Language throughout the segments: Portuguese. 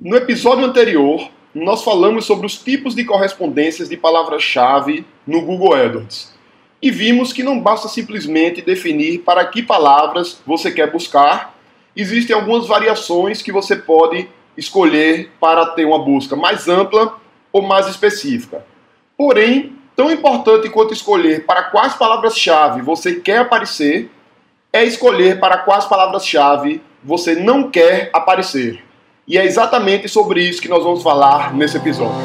No episódio anterior, nós falamos sobre os tipos de correspondências de palavras-chave no Google AdWords. E vimos que não basta simplesmente definir para que palavras você quer buscar. Existem algumas variações que você pode escolher para ter uma busca mais ampla ou mais específica. Porém, tão importante quanto escolher para quais palavras-chave você quer aparecer, é escolher para quais palavras-chave você não quer aparecer. E é exatamente sobre isso que nós vamos falar nesse episódio.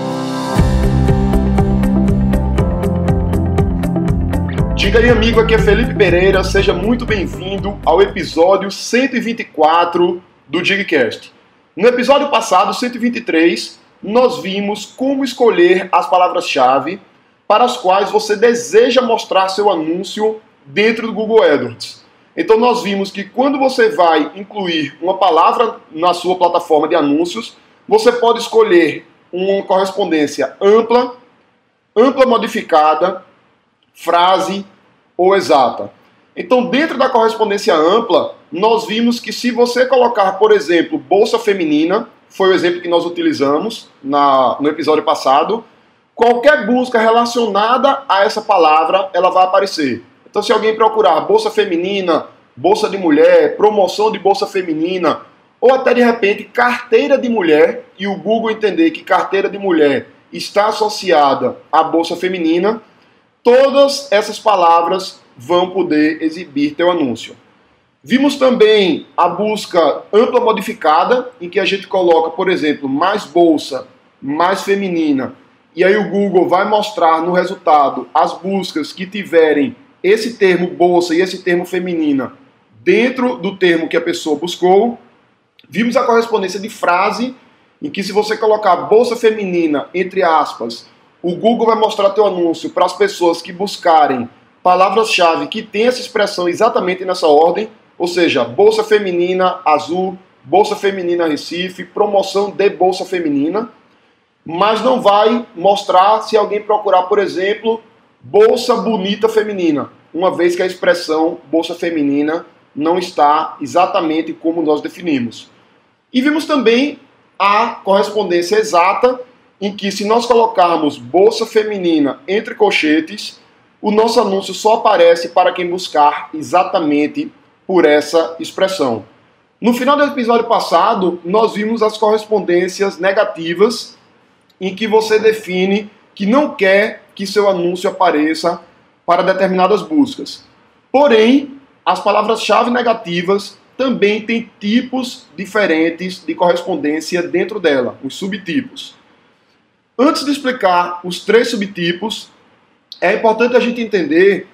Diga aí, amigo, aqui é Felipe Pereira, seja muito bem-vindo ao episódio 124 do Digcast. No episódio passado, 123, nós vimos como escolher as palavras-chave para as quais você deseja mostrar seu anúncio dentro do Google AdWords. Então nós vimos que quando você vai incluir uma palavra na sua plataforma de anúncios, você pode escolher uma correspondência ampla, ampla modificada, frase ou exata. Então, dentro da correspondência ampla, nós vimos que se você colocar, por exemplo, bolsa feminina, foi o exemplo que nós utilizamos na, no episódio passado, qualquer busca relacionada a essa palavra, ela vai aparecer. Então, se alguém procurar bolsa feminina, bolsa de mulher, promoção de bolsa feminina, ou até de repente carteira de mulher, e o Google entender que carteira de mulher está associada à bolsa feminina, todas essas palavras vão poder exibir teu anúncio. Vimos também a busca ampla modificada, em que a gente coloca, por exemplo, mais bolsa, mais feminina, e aí o Google vai mostrar no resultado as buscas que tiverem esse termo bolsa e esse termo feminina dentro do termo que a pessoa buscou. Vimos a correspondência de frase, em que se você colocar bolsa feminina, entre aspas, o Google vai mostrar teu anúncio para as pessoas que buscarem palavras-chave que tem essa expressão exatamente nessa ordem, ou seja, bolsa feminina azul, bolsa feminina Recife, promoção de bolsa feminina, mas não vai mostrar se alguém procurar, por exemplo, bolsa bonita feminina, uma vez que a expressão bolsa feminina não está exatamente como nós definimos. E vimos também a correspondência exata, em que se nós colocarmos bolsa feminina entre colchetes, o nosso anúncio só aparece para quem buscar exatamente por essa expressão. No final do episódio passado, nós vimos as correspondências negativas, em que você define que não quer que seu anúncio apareça para determinadas buscas. Porém, as palavras-chave negativas também têm tipos diferentes de correspondência dentro dela, os subtipos. Antes de explicar os três subtipos, é importante a gente entender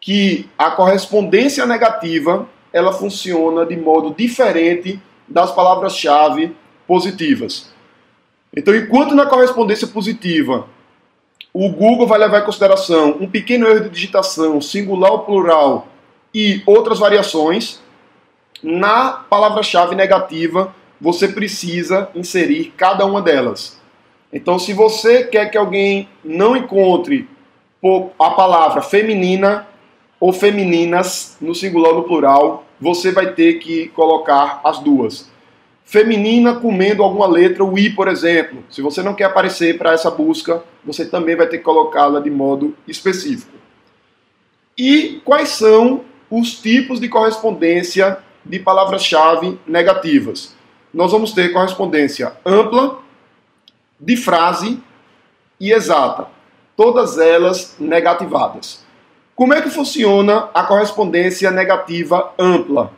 que a correspondência negativa ela funciona de modo diferente das palavras-chave positivas. Então, enquanto na correspondência positiva o Google vai levar em consideração um pequeno erro de digitação, singular ou plural e outras variações. Na palavra-chave negativa, você precisa inserir cada uma delas. Então, se você quer que alguém não encontre a palavra feminina ou femininas no singular ou no plural, você vai ter que colocar as duas feminina comendo alguma letra, o i, por exemplo. Se você não quer aparecer para essa busca, você também vai ter que colocá-la de modo específico. E quais são os tipos de correspondência de palavras-chave negativas? Nós vamos ter correspondência ampla, de frase e exata, todas elas negativadas. Como é que funciona a correspondência negativa ampla?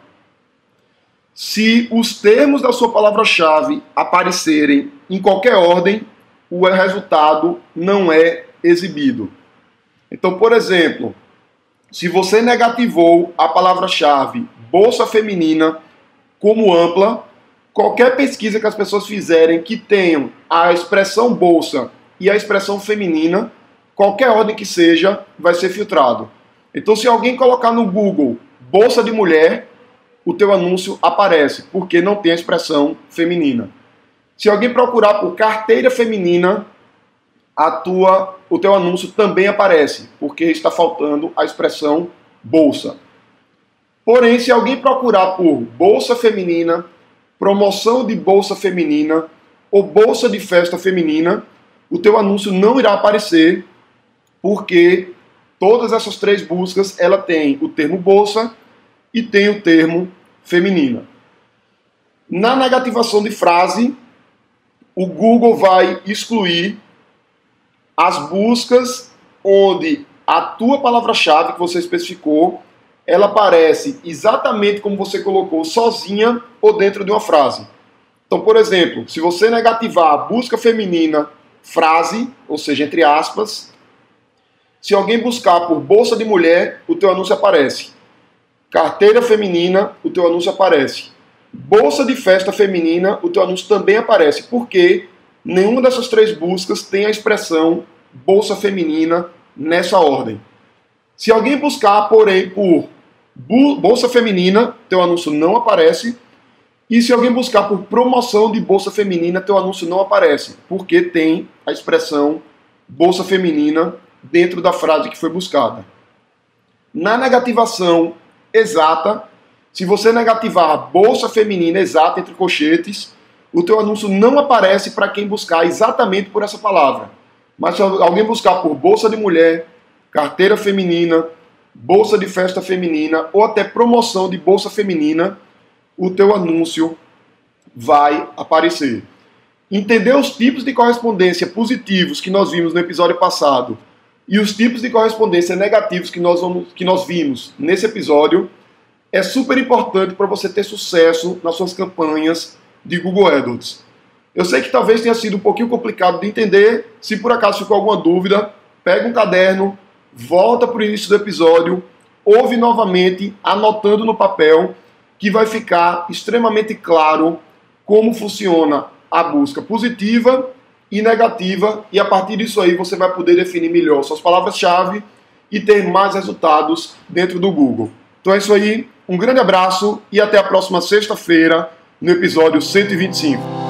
Se os termos da sua palavra-chave aparecerem em qualquer ordem, o resultado não é exibido. Então, por exemplo, se você negativou a palavra-chave bolsa feminina como ampla, qualquer pesquisa que as pessoas fizerem que tenham a expressão bolsa e a expressão feminina, qualquer ordem que seja, vai ser filtrado. Então, se alguém colocar no Google bolsa de mulher, o teu anúncio aparece, porque não tem a expressão feminina. Se alguém procurar por carteira feminina, a tua, o teu anúncio também aparece, porque está faltando a expressão bolsa. Porém, se alguém procurar por bolsa feminina, promoção de bolsa feminina, ou bolsa de festa feminina, o teu anúncio não irá aparecer, porque todas essas três buscas ela tem o termo bolsa e tem o termo feminina. Na negativação de frase, o Google vai excluir as buscas onde a tua palavra-chave que você especificou, ela aparece exatamente como você colocou, sozinha ou dentro de uma frase. Então, por exemplo, se você negativar a busca feminina frase, ou seja, entre aspas, se alguém buscar por bolsa de mulher, o teu anúncio aparece. Carteira feminina, o teu anúncio aparece. Bolsa de festa feminina, o teu anúncio também aparece, porque nenhuma dessas três buscas tem a expressão bolsa feminina nessa ordem. Se alguém buscar, porém, por bolsa feminina, teu anúncio não aparece. E se alguém buscar por promoção de bolsa feminina, teu anúncio não aparece, porque tem a expressão bolsa feminina dentro da frase que foi buscada. Na negativação exata, se você negativar bolsa feminina exata entre colchetes, o teu anúncio não aparece para quem buscar exatamente por essa palavra. Mas se alguém buscar por bolsa de mulher, carteira feminina, bolsa de festa feminina ou até promoção de bolsa feminina, o teu anúncio vai aparecer. Entender os tipos de correspondência positivos que nós vimos no episódio passado e os tipos de correspondência negativos que nós, vamos, que nós vimos nesse episódio é super importante para você ter sucesso nas suas campanhas de Google AdWords. Eu sei que talvez tenha sido um pouquinho complicado de entender. Se por acaso ficou alguma dúvida, pega um caderno, volta para o início do episódio, ouve novamente, anotando no papel, que vai ficar extremamente claro como funciona a busca positiva e negativa, e a partir disso aí você vai poder definir melhor suas palavras-chave e ter mais resultados dentro do Google. Então é isso aí, um grande abraço e até a próxima sexta-feira no episódio 125.